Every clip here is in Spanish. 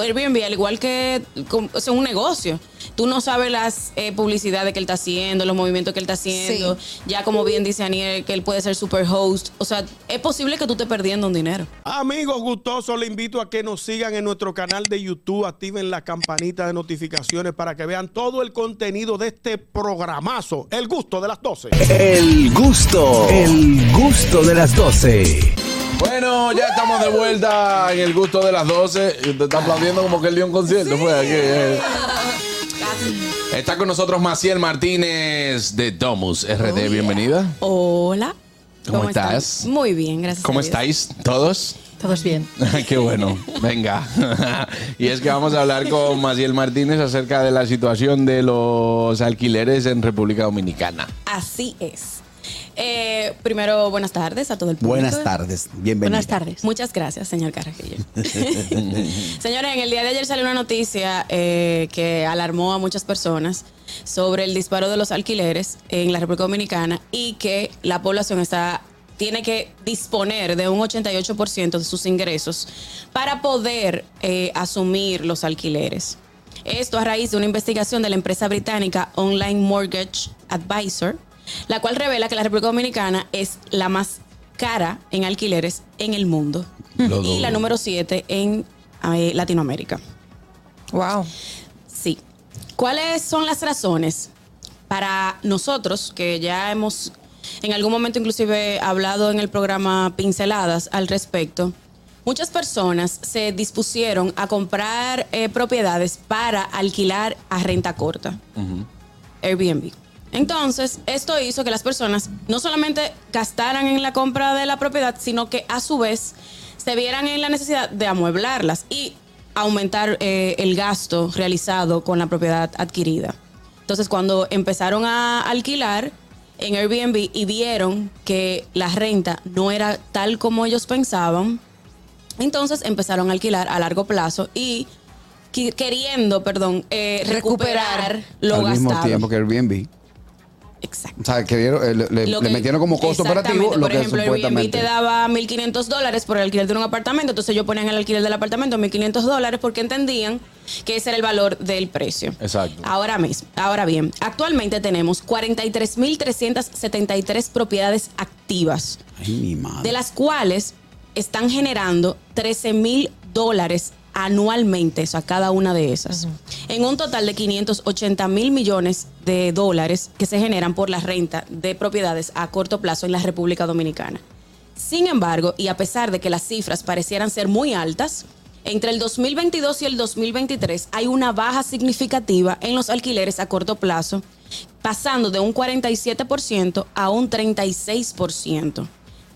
Airbnb, al igual que sea, un negocio, tú no sabes las eh, publicidades que él está haciendo, los movimientos que él está haciendo. Ya como bien dice Aniel, que él puede ser super host. O sea, es posible que tú estés perdiendo un dinero. Amigos gustosos, le invito a que nos sigan en nuestro canal de YouTube, activen la campanita de notificaciones para que vean todo el contenido de este programazo, El Gusto de las 12. El gusto, el gusto de las 12. Bueno, ya estamos de vuelta en el gusto de las 12. Y usted está aplaudiendo como que él dio un concierto. Fue aquí. eh. Está con nosotros Maciel Martínez de Domus RD. Bienvenida. Hola. ¿Cómo estás? Muy bien, gracias. ¿Cómo a Dios. estáis todos? Todos bien. Qué bueno, venga. y es que vamos a hablar con Maciel Martínez acerca de la situación de los alquileres en República Dominicana. Así es. Eh, primero, buenas tardes a todo el público. Buenas tardes, bienvenido. Buenas tardes. Muchas gracias, señor Carrajillo. Señores, en el día de ayer salió una noticia eh, que alarmó a muchas personas sobre el disparo de los alquileres en la República Dominicana y que la población está tiene que disponer de un 88% de sus ingresos para poder eh, asumir los alquileres. Esto a raíz de una investigación de la empresa británica Online Mortgage Advisor, la cual revela que la República Dominicana es la más cara en alquileres en el mundo Lo y dudo. la número 7 en eh, Latinoamérica. Wow. Sí. ¿Cuáles son las razones para nosotros, que ya hemos en algún momento inclusive hablado en el programa Pinceladas al respecto? Muchas personas se dispusieron a comprar eh, propiedades para alquilar a renta corta. Airbnb. Entonces, esto hizo que las personas no solamente gastaran en la compra de la propiedad, sino que a su vez se vieran en la necesidad de amueblarlas y aumentar eh, el gasto realizado con la propiedad adquirida. Entonces, cuando empezaron a alquilar en Airbnb y vieron que la renta no era tal como ellos pensaban, entonces empezaron a alquilar a largo plazo y queriendo, perdón, eh, recuperar, Recuperar. lo Al gastado. mismo tiempo que Airbnb. Exacto. O sea, que dieron- eh, le, metieron como costo operativo lo Por que ejemplo, Airbnb supuestamente. te daba 1.500 dólares por el alquiler de un apartamento, entonces ellos ponían el alquiler del apartamento 1.500 dólares porque entendían que ese era el valor del precio. Exacto. Ahora mismo, ahora bien, actualmente tenemos 43.373 propiedades activas, Ay, mi madre. de las cuales están generando 13 mil dólares anualmente, o sea, cada una de esas. En un total de 580 mil millones de dólares que se generan por la renta de propiedades a corto plazo en la República Dominicana. Sin embargo, y a pesar de que las cifras parecieran ser muy altas, entre el 2022 y el 2023 hay una baja significativa en los alquileres a corto plazo, pasando de un 47% a un 36%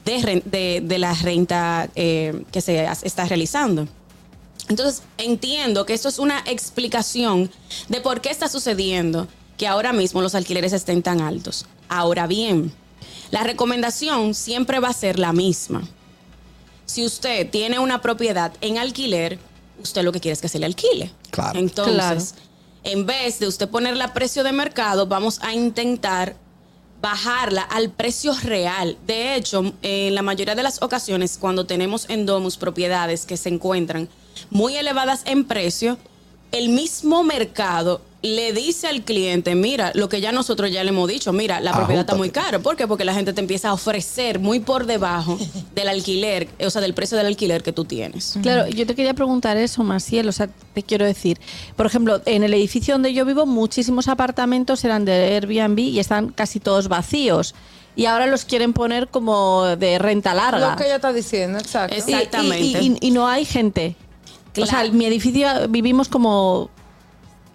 de, la renta eh, que se está realizando. Entonces, entiendo que esto es una explicación de por qué está sucediendo que ahora mismo los alquileres estén tan altos. Ahora bien, la recomendación siempre va a ser la misma. Si usted tiene una propiedad en alquiler, usted lo que quiere es que se le alquile. Claro. Entonces, Claro. en vez de usted ponerla a precio de mercado, vamos a intentar bajarla al precio real. De hecho, en la mayoría de las ocasiones, cuando tenemos en Domus propiedades que se encuentran muy elevadas en precio, el mismo mercado le dice al cliente, mira, lo que ya nosotros ya le hemos dicho, mira, la propiedad está muy cara. ¿Por qué? Porque la gente te empieza a ofrecer muy por debajo del alquiler, o sea, del precio del alquiler que tú tienes. Claro, yo te quería preguntar eso, Maciel. O sea, te quiero decir, por ejemplo, en el edificio donde yo vivo, muchísimos apartamentos eran de Airbnb y están casi todos vacíos. Y ahora los quieren poner como de renta larga. Lo que ella está diciendo, exacto. Y- Exactamente. Y, y- y no hay gente. O sea, en mi edificio vivimos como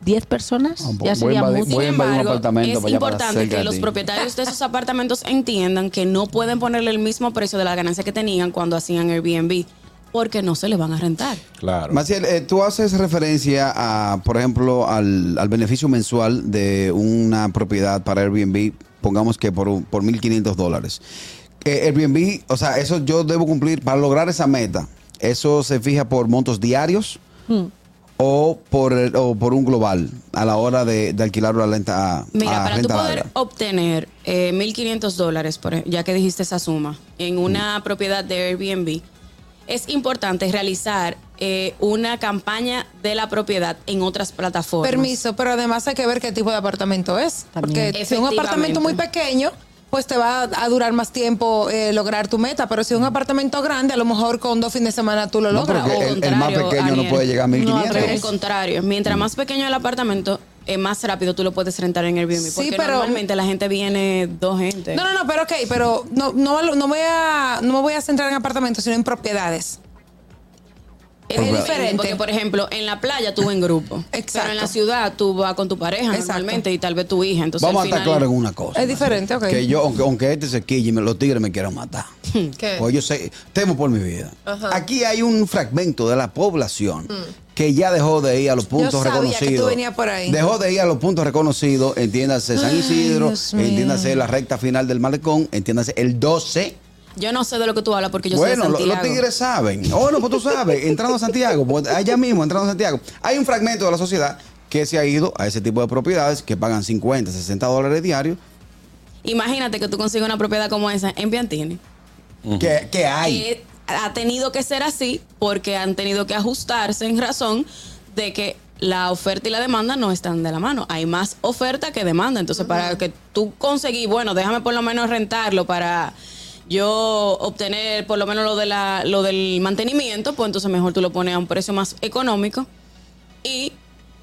10 personas. Ah, ya sería mucho. Sin embargo, es importante que los propietarios de esos apartamentos entiendan que no pueden ponerle el mismo precio de la ganancia que tenían cuando hacían Airbnb, porque no se le van a rentar. Claro. Maciel, eh, tú haces referencia a, por ejemplo, al, al beneficio mensual de una propiedad para Airbnb, pongamos que por, por 1.500 dólares. Eh, Airbnb, o sea, eso yo debo cumplir para lograr esa meta. ¿Eso se fija por montos diarios o, por, o por un global a la hora de, de alquilar una renta, a Mira, a para tú renta poder larga? obtener eh, 1.500 dólares, por ya que dijiste esa suma, en una propiedad de Airbnb, es importante realizar eh, una campaña de la propiedad en otras plataformas. Permiso, pero además hay que ver qué tipo de apartamento es. También. Porque si es un apartamento muy pequeño, pues te va a durar más tiempo eh, lograr tu meta. Pero si es un apartamento grande, a lo mejor con dos fines de semana tú lo No, logras. porque O- el, el más contrario, pequeño no puede llegar a No, al 1500. Al contrario, mientras más pequeño el apartamento, eh, más rápido tú lo puedes rentar en Airbnb. Sí, porque pero- normalmente la gente viene dos gente. No, no, no, pero ok, pero no, no, no, voy a, no me voy a centrar en apartamentos, sino en propiedades. Es diferente. Porque, por ejemplo, en la playa tú vas en grupo. Exacto. Pero en la ciudad tú vas con tu pareja Exacto. normalmente y tal vez tu hija. Entonces, Vamos a estar claros en una cosa. Es diferente, ok. Que yo, aunque, aunque este se quille, los tigres me quieran matar. ¿Qué? Pues yo sé, temo por mi vida. Aquí hay un fragmento de la población que ya dejó de ir a los puntos sabía que tú reconocidos. venías por ahí. Dejó de ir a los puntos reconocidos, entiéndase San Ay, Isidro, Dios mío. entiéndase la recta final del malecón, entiéndase el 12. Yo no sé de lo que tú hablas porque yo bueno, soy de los Santiago. tigres saben. Oh, no, pues tú sabes, entrando a Santiago, pues allá mismo, entrando a Santiago. Hay un fragmento de la sociedad que se ha ido a ese tipo de propiedades que pagan 50, 60 dólares diarios. Imagínate que tú consigues una propiedad como esa en Piantini. que, que hay. que ha tenido que ser así porque han tenido que ajustarse en razón de que la oferta y la demanda no están de la mano. Hay más oferta que demanda. Entonces, para que tú conseguís, bueno, déjame por lo menos rentarlo para yo obtener por lo menos lo de la lo del mantenimiento, pues entonces mejor tú lo pones a un precio más económico y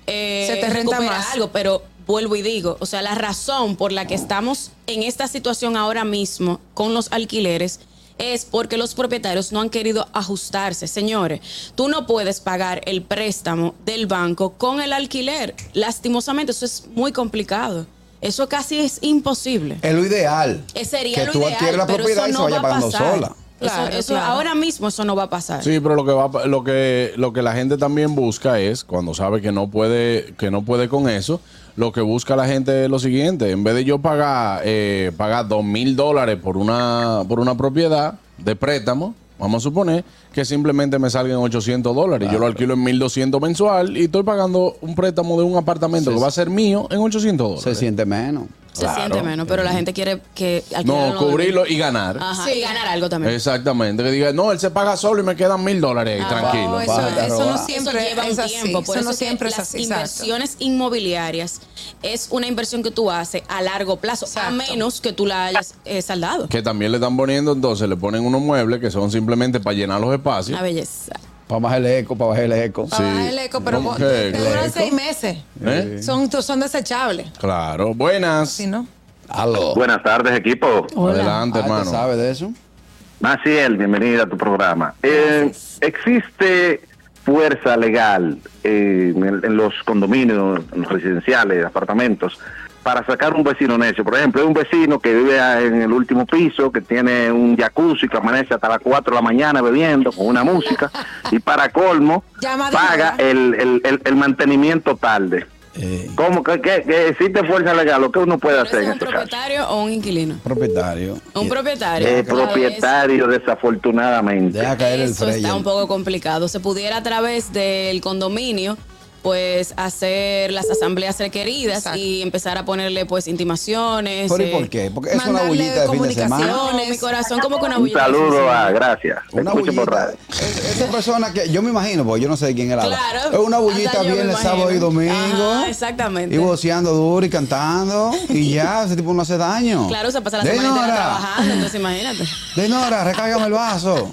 eh, Se te renta más. algo, pero vuelvo y digo, o sea, la razón por la que estamos en esta situación ahora mismo con los alquileres es porque los propietarios no han querido ajustarse. Señores, tú no puedes pagar el préstamo del banco con el alquiler. Lastimosamente, eso es muy complicado. Eso casi es imposible. Es lo ideal. Eh, Sería que lo tú ideal, adquieres la pero propiedad eso y se no vaya va a pagando pasar. sola. Eso- Claro, eso claro. ahora mismo eso no va a pasar. Sí, pero lo que va lo que lo que la gente también busca es cuando sabe que no puede que no puede con eso, lo que busca la gente es lo siguiente, en vez de yo pagar eh, pagar dos mil dólares por una por una propiedad de préstamo, vamos a suponer que simplemente me salgan 800 dólares, yo lo alquilo en 1200 mensual y estoy pagando un préstamo de un apartamento Sí, que va a ser mío en 800 dólares. Se siente menos. Se Claro. siente menos, pero la gente quiere que alquilar No, lo- cubrirlo y ganar. Ajá, y ganar algo también. Exactamente. Que diga, no, él se paga solo y me quedan mil dólares ahí, Ah, tranquilo. No, eso, no siempre eso lleva es un así. tiempo. Por eso eso, no siempre es las exacto. inversiones inmobiliarias es una inversión que tú haces a largo plazo, a menos que tú la hayas eh, saldado. Que también le están poniendo, entonces le ponen unos muebles que son simplemente para llenar los espacios. Una belleza. Para bajar el eco, para bajar el eco. Para bajar el eco, pero ¿Cómo po- que te duran seis meses. ¿Eh? Son, son desechables. Claro. Buenas. ¿Sí, no? Aló. Buenas tardes, equipo. Adelante, Ah, ¿te hermano. ¿Sabes de eso? Maciel, bienvenida a tu programa. Eh, ¿Existe fuerza legal eh, en, en los condominios en los residenciales, apartamentos, para sacar un vecino necio? Por ejemplo, hay un vecino que vive en el último piso, que tiene un jacuzzi, que amanece hasta las 4 de la mañana bebiendo con una música, y para colmo, paga el, el, el, el mantenimiento tarde. Eh, ¿Cómo que, que- que existe fuerza legal? ¿Lo que uno puede ¿Pero hacer es en un este caso? propietario o un inquilino? propietario. Un propietario. Eh, propietario, desafortunadamente. Deja caer el Eso está un poco complicado. Se pudiera a través del condominio pues hacer las asambleas requeridas Exacto. y empezar a ponerle pues intimaciones. ¿Pero y eh, por qué? Porque es una mandarle bullita de fin de semana. No, mi corazón como que una Un bullita. saludo a, gracias. Una bullita. esa persona que yo me imagino, porque yo no sé de quién era. Claro. Es una bullita viernes, sábado y domingo. Ajá, exactamente. Y voceando duro y cantando. Y ya, ese tipo no hace daño. Claro, se pasa la De semana trabajando, entonces imagínate. De Nora, recárgame el vaso.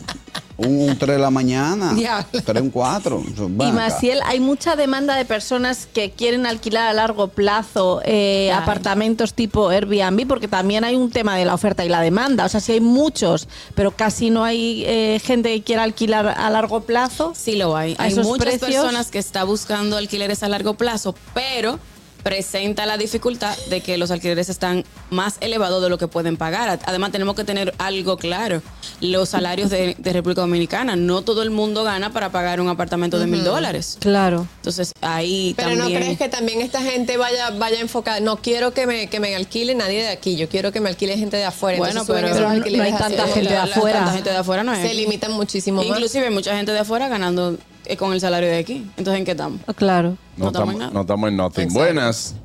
Un, 3 de la mañana. Diablo. 3, un 4. Y Maciel, hay mucha demanda de personas que quieren alquilar a largo plazo eh, apartamentos tipo Airbnb, porque también hay un tema de la oferta y la demanda. O sea, si hay muchos, pero casi no hay eh, gente que quiera alquilar a largo plazo. Sí lo hay. ¿A Hay muchas precios? personas que están buscando alquileres a largo plazo, pero presenta la dificultad de que los alquileres están más elevados de lo que pueden pagar. Además, tenemos que tener algo claro. Los salarios de, de República Dominicana, no todo el mundo gana para pagar un apartamento de mil dólares. Claro. Entonces, ahí Pero también... no crees que también esta gente vaya vaya enfocada. No quiero que me, que me alquile nadie de aquí. Yo quiero que me alquile gente de afuera. Bueno, Entonces pero- no- hay tanta gente de afuera. tanta gente de afuera no es. Se limitan muchísimo más. Inclusive hay mucha gente de afuera ganando con el salario de aquí. Entonces, ¿en qué estamos? Claro. No No estamos en nada. no estamos en nothing. Exacto. Buenas.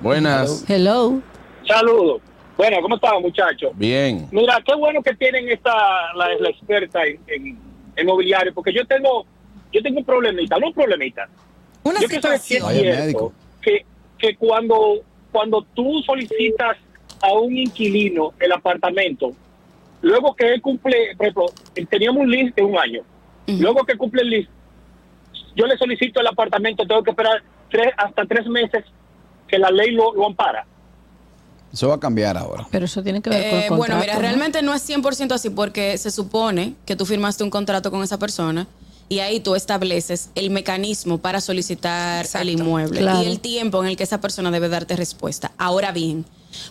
Buenas. Hello. Saludos. Bueno, ¿cómo están, muchachos? Bien. Mira, qué bueno que tienen esta la, la experta en, en, en mobiliario, porque yo tengo yo tengo un problemita, no un problemita. Una yo Vaya cierto médico. que, que cuando, cuando tú solicitas a un inquilino el apartamento, luego que él cumple, por ejemplo, teníamos un list de un año, luego que cumple el list, yo le solicito el apartamento, tengo que esperar tres, hasta tres meses que la ley lo, lo ampara. Eso va a cambiar ahora. Pero eso tiene que ver con el Eh, contrato. bueno, mira, ¿no? realmente no es 100% así porque se supone que tú firmaste un contrato con esa persona y ahí tú estableces el mecanismo para solicitar el inmueble Claro. y el tiempo en el que esa persona debe darte respuesta. Ahora bien,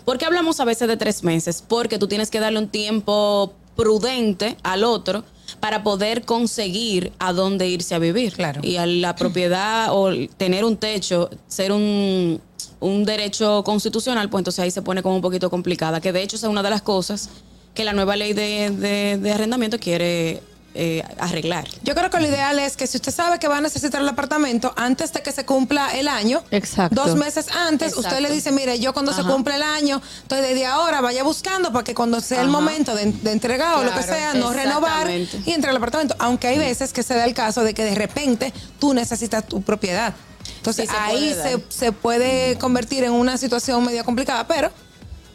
¿por qué hablamos a veces de tres meses? Porque tú tienes que darle un tiempo prudente al otro para poder conseguir a dónde irse a vivir. Claro. Y a la propiedad o tener un techo, ser un, un derecho constitucional, pues entonces ahí se pone como un poquito complicada. Que de hecho es una de las cosas que la nueva ley de, de- de arrendamiento quiere eh, arreglar. Yo creo que lo ideal es que si usted sabe que va a necesitar el apartamento antes de que se cumpla el año, Exacto. dos meses antes, usted le dice, mire, yo cuando se cumple el año, entonces desde ahora vaya buscando para que cuando sea el momento de, de entregar o lo que sea, no renovar y entrar al apartamento. Aunque hay veces que se da el caso de que de repente tú necesitas tu propiedad. Entonces Sí, se ahí puede se, se puede convertir en una situación medio complicada, pero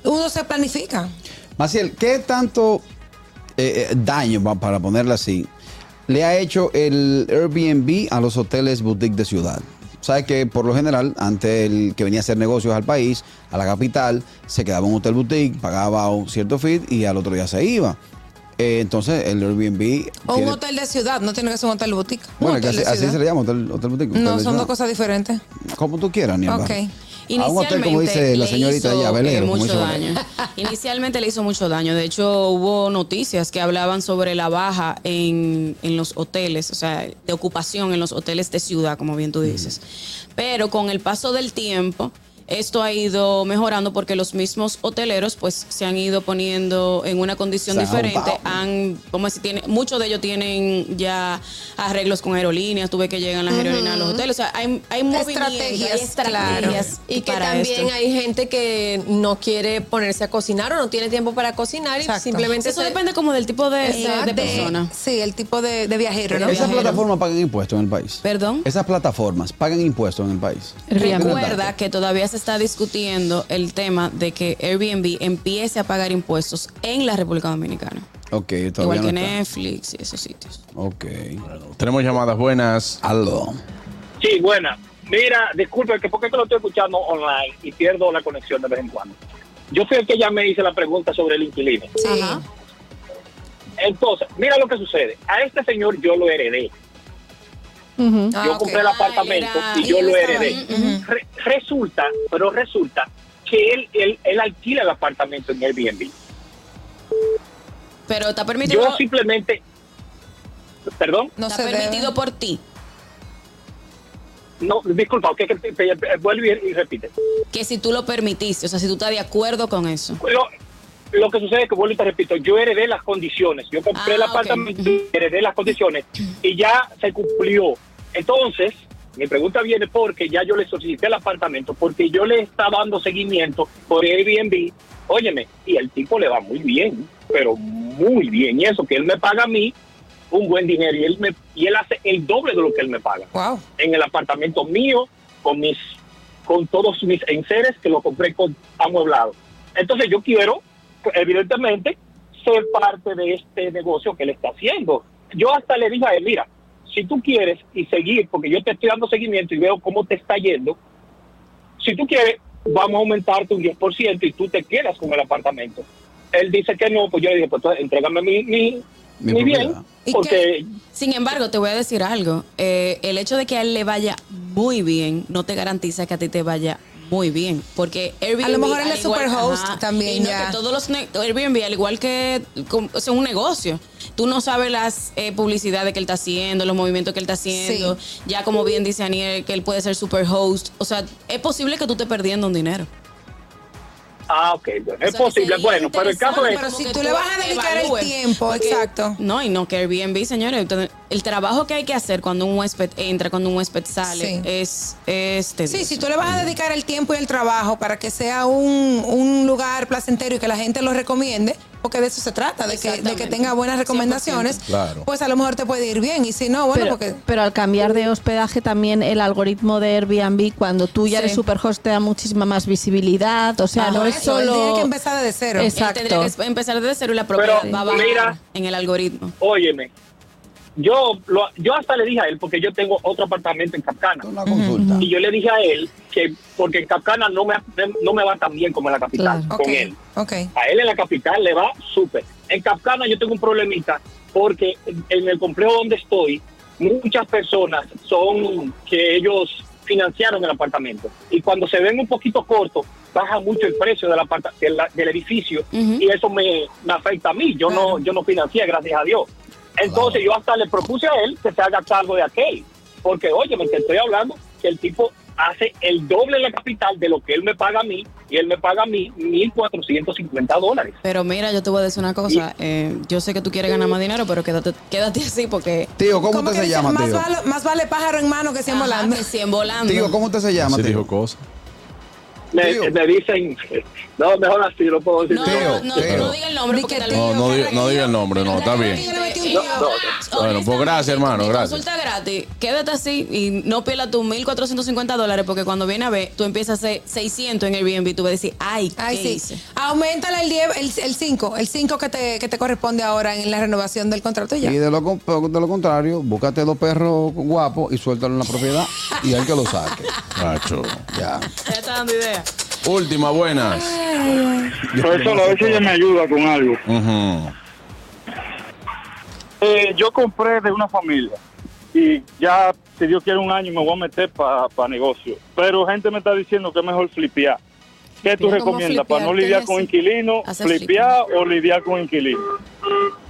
uno se planifica. Maciel, ¿qué tanto eh, eh, daño, para ponerlo así, le ha hecho el Airbnb a los hoteles boutique de ciudad? Sabes que por lo general, antes el que venía a hacer negocios al país, a la capital, se quedaba en un hotel boutique, pagaba un cierto fee y al otro día se iba. Eh, entonces el Airbnb... O tiene- un hotel de ciudad, no tiene que ser un hotel boutique. Bueno, que así, se le llama, hotel, hotel boutique. hotel No, son ciudad. dos cosas diferentes. Como tú quieras, Niambar. Ok. A un hotel, como dice la señorita ella, velero, como mucho daño. Inicialmente le hizo mucho daño. De hecho, hubo noticias que hablaban sobre la baja en, en los hoteles, o sea, de ocupación en los hoteles de ciudad, como bien tú dices. Pero con el paso del tiempo, esto ha ido mejorando porque los mismos hoteleros pues se han ido poniendo en una condición Se diferente. Han, como decir, tiene, muchos de ellos tienen ya arreglos con aerolíneas, tuve que llegan las aerolíneas a los hoteles. O sea, hay, hay Estrategias, hay estrategias Y que también esto. hay gente que no quiere ponerse a cocinar o no tiene tiempo para cocinar Exacto. y simplemente Eso se- depende como del tipo de, de- Exacto. de persona. Sí, el tipo de, de viajero, Esas plataformas pagan impuestos en el país. Perdón. Esas plataformas pagan impuestos en el país. Recuerda que todavía se está discutiendo el tema de que Airbnb empiece a pagar impuestos en la República Dominicana. Ok, todavía Igual no que está. Netflix y esos sitios. Ok. Tenemos llamadas buenas. Aló. Sí, buena. Mira, disculpe, que porque que lo estoy escuchando online y pierdo la conexión de vez en cuando. Yo fui el que ya me hice la pregunta sobre el inquilino. Sí. Ajá. Entonces, mira lo que sucede. A este señor yo lo heredé. Ah, yo compré el apartamento Ah, era- y yo lo heredé. Re- resulta, pero resulta que él, él, él alquila el apartamento en Airbnb. Pero está permitido, Yo simplemente, perdón, No está se permitido debe. por ti no, disculpa, que, que- que- que- vuelve y, y repite. que si tú lo permitiste, o sea, si tú estás de acuerdo con eso. Lo, lo que sucede es que vuelvo y te repito, yo heredé las condiciones. Yo compré Ah, el ok. apartamento, heredé las condiciones y ya se cumplió. Entonces, mi pregunta viene porque ya yo le solicité el apartamento, porque yo le estaba dando seguimiento por Airbnb. Óyeme, y el tipo le va muy bien, pero muy bien. Y eso que él me paga a mí un buen dinero y él, me, y él hace el doble de lo que él me paga Wow. en el apartamento mío con mis con todos mis enseres que lo compré con amueblado. Entonces yo quiero, evidentemente, ser parte de este negocio que él está haciendo. Yo hasta le dije a él, mira, si tú quieres y seguir, porque yo te estoy dando seguimiento y veo cómo te está yendo, si tú quieres, vamos a aumentarte un 10% y tú te quedas con el apartamento. Él dice que no, pues yo le dije, pues entonces, entrégame mi, mi, Mi mi bien, propiedad. ¿Y porque Sin embargo, te voy a decir algo. Eh, el hecho de que a él le vaya muy bien no te garantiza que a ti te vaya muy bien. Porque Airbnb. A lo mejor él al es igual- superhost también y no, ya. que todos los Airbnb, al igual que. o sea, un negocio. Tú no sabes las eh, publicidades que él está haciendo, los movimientos que él está haciendo. Ya, como bien dice Aniel, que él puede ser superhost. O sea, es posible que tú estés perdiendo un dinero. Ah, ok, bueno, es O sea, que posible. Bueno, pero el caso es... Pero si tú le vas a dedicar el tiempo, porque- exacto. No, y no que Airbnb, señores. El trabajo que hay que hacer cuando un huésped entra, cuando un huésped sale, Sí. es, es tedioso. Sí, si tú le vas a dedicar el tiempo y el trabajo para que sea un, un lugar placentero y que la gente lo recomiende, porque de eso se trata, de que, de que tenga buenas recomendaciones, Claro. pues a lo mejor te puede ir bien. Y si no, bueno, pero, porque... pero al cambiar de hospedaje también el algoritmo de Airbnb, cuando tú ya Sí. eres superhost, te da muchísima más visibilidad. O sea, no es eso, solo. tiene que empezar desde cero. Él Exacto. tendría que empezar desde cero y la propiedad Pero, va a bajar mira. en el algoritmo. Óyeme, yo, lo- yo hasta le dije a él, porque yo tengo otro apartamento en Capcana. Una consulta. Y yo le dije a él que, porque en Capcana no me, no me va tan bien como en la capital, Claro. Con él. A él en la capital le va súper. En Capcana yo tengo un problemita porque en el complejo donde estoy, muchas personas son que ellos financiaron el apartamento. Y cuando se ven un poquito cortos, baja mucho el precio del, aparta- del, del edificio y eso me, me afecta a mí. Yo no yo no financié, gracias a Dios. Entonces yo hasta le propuse a él que se haga cargo de aquel. Porque, oye, me estoy hablando que el tipo hace el doble en la capital de lo que él me paga a mí y él me paga a mí 1.450 dólares. Pero mira, yo te voy a decir una cosa. eh, yo sé que tú quieres ganar más dinero, pero quédate, quédate así porque... Tío, ¿cómo ¿Cómo usted que se llama, más, tío? Vale, más vale pájaro en mano que cien Ajá, volando. que 100 volando. Tío, ¿cómo usted se llama, Sí tío? dijo cosas. Me, dicen, no, mejor así, no puedo decir. No, Tío, no, tío. no diga el nombre porque que tal vez... No, no, diga- no diga el nombre, no, está bien. Eh, tío. Bueno, pues gracias, hermano, gracias. Consulta gratis. Quédate así y no pierdas tus 1.450 dólares porque cuando viene a ver, tú empiezas a hacer 600 en Airbnb. Tú vas a decir, ay, Ay, ¿qué sí. hice? Aumentale el 10, el, el 5, el 5 que te, que te corresponde ahora en la renovación del contrato y ya. Y de lo, con- de lo contrario, búscate dos perros guapos y suéltalo en la propiedad y hay que lo saque. Nacho. Ya. Ya está dando idea. Última, buenas. Profesor, a ver si ella me ayuda con algo. Eh, yo compré de una familia y ya, si Dios quiere, un año me voy a meter para negocio. Pero gente me está diciendo que es mejor flipear. ¿Qué tú ¿Cómo recomiendas? ¿Para no lidiar ¿Qué con inquilinos, Hacer flipear o lidiar con inquilinos?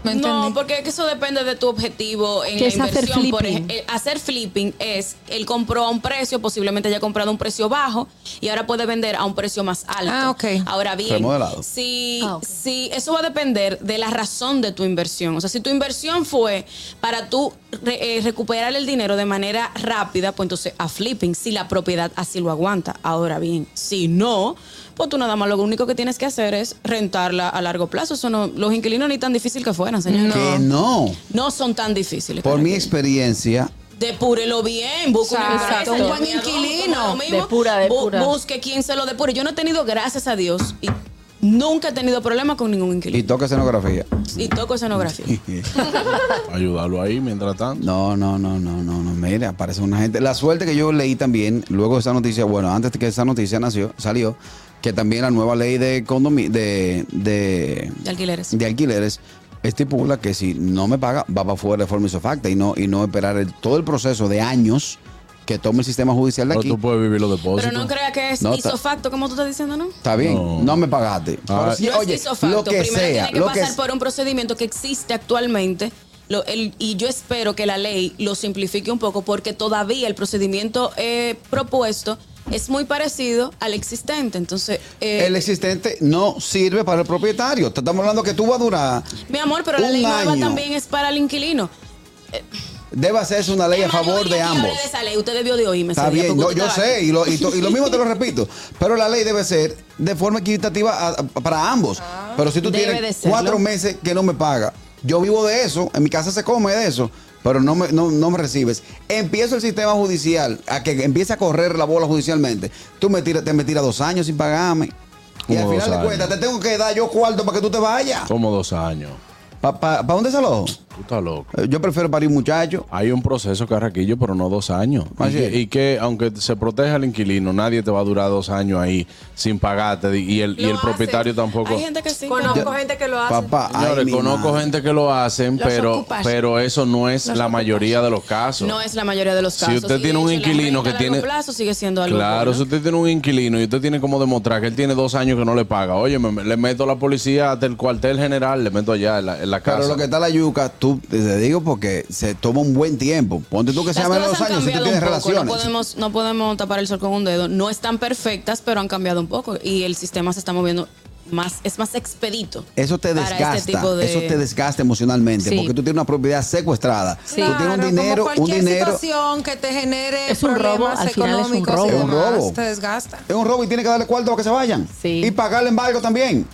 No entendí. No, porque es que eso depende de tu objetivo en ¿Qué la es hacer inversión. Por flipping? ej- eh, hacer flipping es, él compró a un precio, posiblemente haya comprado a un precio bajo y ahora puede vender a un precio más alto. Ah, ok. Ahora bien, Remodelado. si, Ah, si eso va a depender de la razón de tu inversión. O sea, si tu inversión fue para tú re- eh, recuperar el dinero de manera rápida, pues entonces a flipping, si la propiedad así lo aguanta. Ahora bien, si no, pues tú nada más lo único que tienes que hacer es rentarla a largo plazo. Eso no, los inquilinos ni tan difícil que fueran, señor. Que no. No son tan difíciles. Por mi experiencia, Depúrelo bien, busque un buen inquilino. Depura, depura. busque quien se lo depure. Yo no he tenido, gracias a Dios, y nunca he tenido problemas con ningún y inquilino. toca escenografía. Y, toco escenografía. Ayudarlo ahí mientras tanto. No, no, no, no, no, no. Mira, aparece una gente. La suerte que yo leí también, luego de esa noticia, bueno, antes de que esa noticia nació, salió, que también la nueva ley de condomi de, de, De alquileres. de alquileres estipula que si no me paga, va para afuera de forma isofacta y no, y no esperar el- todo el proceso de años que tome el sistema judicial de Pero aquí. tú puedes vivir los depósitos. Pero no crea que es No, isofacto, como tú estás diciendo, ¿no? Está bien, No. no, me pagaste. Ah, Pero sí, no oye, es isofacto. lo que Primero sea, tiene que lo que pasar por un procedimiento que existe actualmente. lo- el- y yo espero que la ley lo simplifique un poco porque todavía el procedimiento eh, propuesto es muy parecido al existente. Entonces, eh, el existente no sirve para el propietario. Te estamos hablando que tú vas a durar. mi amor, pero la ley nueva año. también es para el inquilino. Debe hacerse una ley a favor de ambos. de esa ley, usted debió de oírme. Está bien, no, yo sé, y lo, y, to- y lo mismo te lo repito, pero la ley debe ser de forma equitativa a- a- para ambos. pero si tú tienes cuatro meses que no me paga, yo vivo de eso, en mi casa se come de eso, pero no me, no, no me recibes. Empiezo el sistema judicial, a que empiece a correr la bola judicialmente. Tú me tiras, te me tiras dos años sin pagarme. Y ¿Cómo al final de cuentas, te tengo que dar yo cuarto para que tú te vayas. Como dos años. ¿Para dónde se? Tú estás loco. Eh, Yo prefiero parir un muchacho. Hay un proceso carraquillo, pero no dos años. Y que, es. y que, aunque se proteja el inquilino, nadie te va a durar dos años ahí sin pagarte. Y el, y el propietario tampoco. Hay gente que sí. Conozco gente que lo hace. Papá, Señores, conozco madre. gente que lo hacen, Los pero, ocupas. pero eso no es Los la ocupas. mayoría de los casos. No es la mayoría de los Si casos. usted y tiene un inquilino que tiene- plazo sigue siendo algo Claro, si usted tiene un inquilino y usted tiene como demostrar que él tiene dos años que no le paga, oye, me- le meto a la policía hasta el cuartel general, le meto allá en la, en la casa. Pero lo que está la yuca, tú tú, te digo porque se toma un buen tiempo. Ponte tú que se llaman dos años si tú tienes relaciones. No podemos, no podemos tapar el sol con un dedo. No están perfectas, pero han cambiado un poco y el sistema se está moviendo más, es más expedito. Eso te para desgasta, este tipo de- eso te desgasta emocionalmente, Sí. porque tú tienes una propiedad secuestrada. Sí. Tú tienes un dinero, como un cualquier dinero. situación que te genere Es un robo, problemas al final es un económicos y robo. Es un demás, robo. te desgasta. Es un robo y tiene que darle cuarto para que se vayan. Sí. Y pagarle embargo también.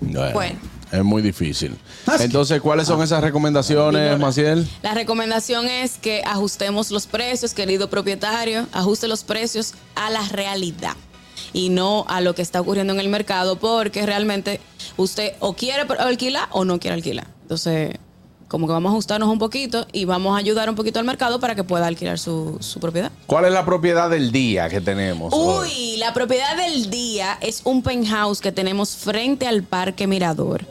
Bueno, Bueno. Es muy difícil. Entonces, ¿cuáles son esas recomendaciones, Maciel? La recomendación es que ajustemos los precios, querido propietario, ajuste los precios a la realidad y no a lo que está ocurriendo en el mercado, porque realmente usted o quiere alquilar o no quiere alquilar. Entonces, como que vamos a ajustarnos un poquito y vamos a ayudar un poquito al mercado para que pueda alquilar su, su propiedad. ¿Cuál es la propiedad del día que tenemos? Uy, la propiedad del día es un penthouse que tenemos frente al Parque Mirador.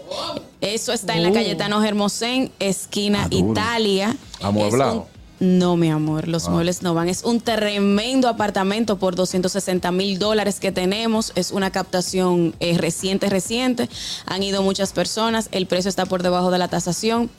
Eso está en la Uh. Cayetano Hermosén, esquina Ah. Italia. Amueblado. No, mi amor, los Ah. muebles no van. Es un tremendo apartamento por 260 mil dólares que tenemos. Es una captación eh, reciente, reciente. Han ido muchas personas. El precio está por debajo de la tasación.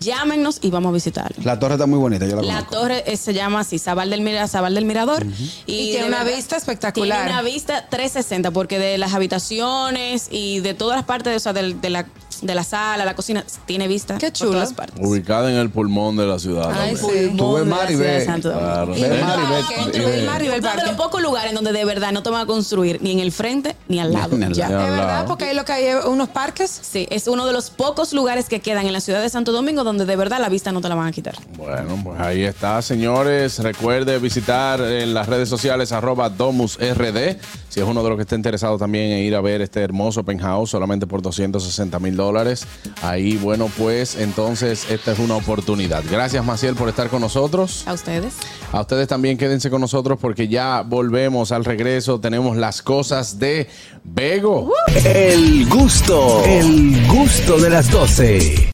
Llámenos y vamos a visitarlo. La torre está muy bonita, yo la, La conozco. torre eh, se llama así, Zabal del, Mira- Zabal del Mirador. Y tiene de una verdad, vista espectacular. Tiene una vista 360, porque de las habitaciones y de todas las partes, o sea, del- de, la, de la sala, la cocina, tiene vista Qué por chulo. todas partes. Ubicada en el pulmón de la ciudad. Ay, también. sí. Tú ves mar y ves. Claro. Y y y ves Uno de los pocos lugares en donde de verdad no te van a construir ni en el frente ni al lado. Ni al Ya. lado. ¿Es verdad? Porque ahí lo que hay es unos parques. Sí, es uno de los pocos lugares que quedan en la ciudad de Santo Domingo donde de verdad la vista no te la van a quitar. Bueno, pues ahí está, señores. Recuerde visitar en las redes sociales arroba domusrd. Si es uno de los que está interesado también en ir a ver este hermoso penthouse solamente por 260 mil dólares. Ahí, bueno, pues entonces esta es una oportunidad. Gracias, Maciel, por estar con nosotros. A ustedes. A ustedes también quédense con nosotros porque ya volvemos al regreso. Tenemos las cosas de Bego. El gusto, el gusto de las 12.